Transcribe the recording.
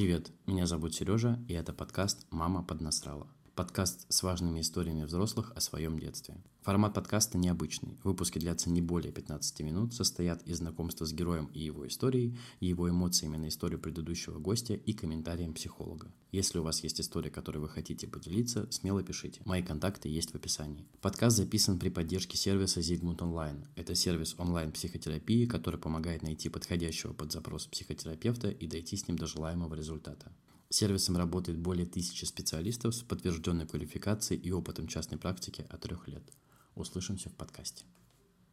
Привет, меня зовут Сережа, и это подкаст «Мама поднасрала». Подкаст с важными историями взрослых о своем детстве. Формат подкаста необычный. Выпуски длятся не более 15 минут, состоят из знакомства с героем и его историей, его эмоциями на историю предыдущего гостя и комментарием психолога. Если у вас есть история, которой вы хотите поделиться, смело пишите. Мои контакты есть в описании. Подкаст записан при поддержке сервиса Zigmund Online. Это сервис онлайн-психотерапии, который помогает найти подходящего под запрос психотерапевта и дойти с ним до желаемого результата. Сервисом работает более тысячи специалистов с подтвержденной квалификацией и опытом частной практики от трех лет. Услышимся в подкасте.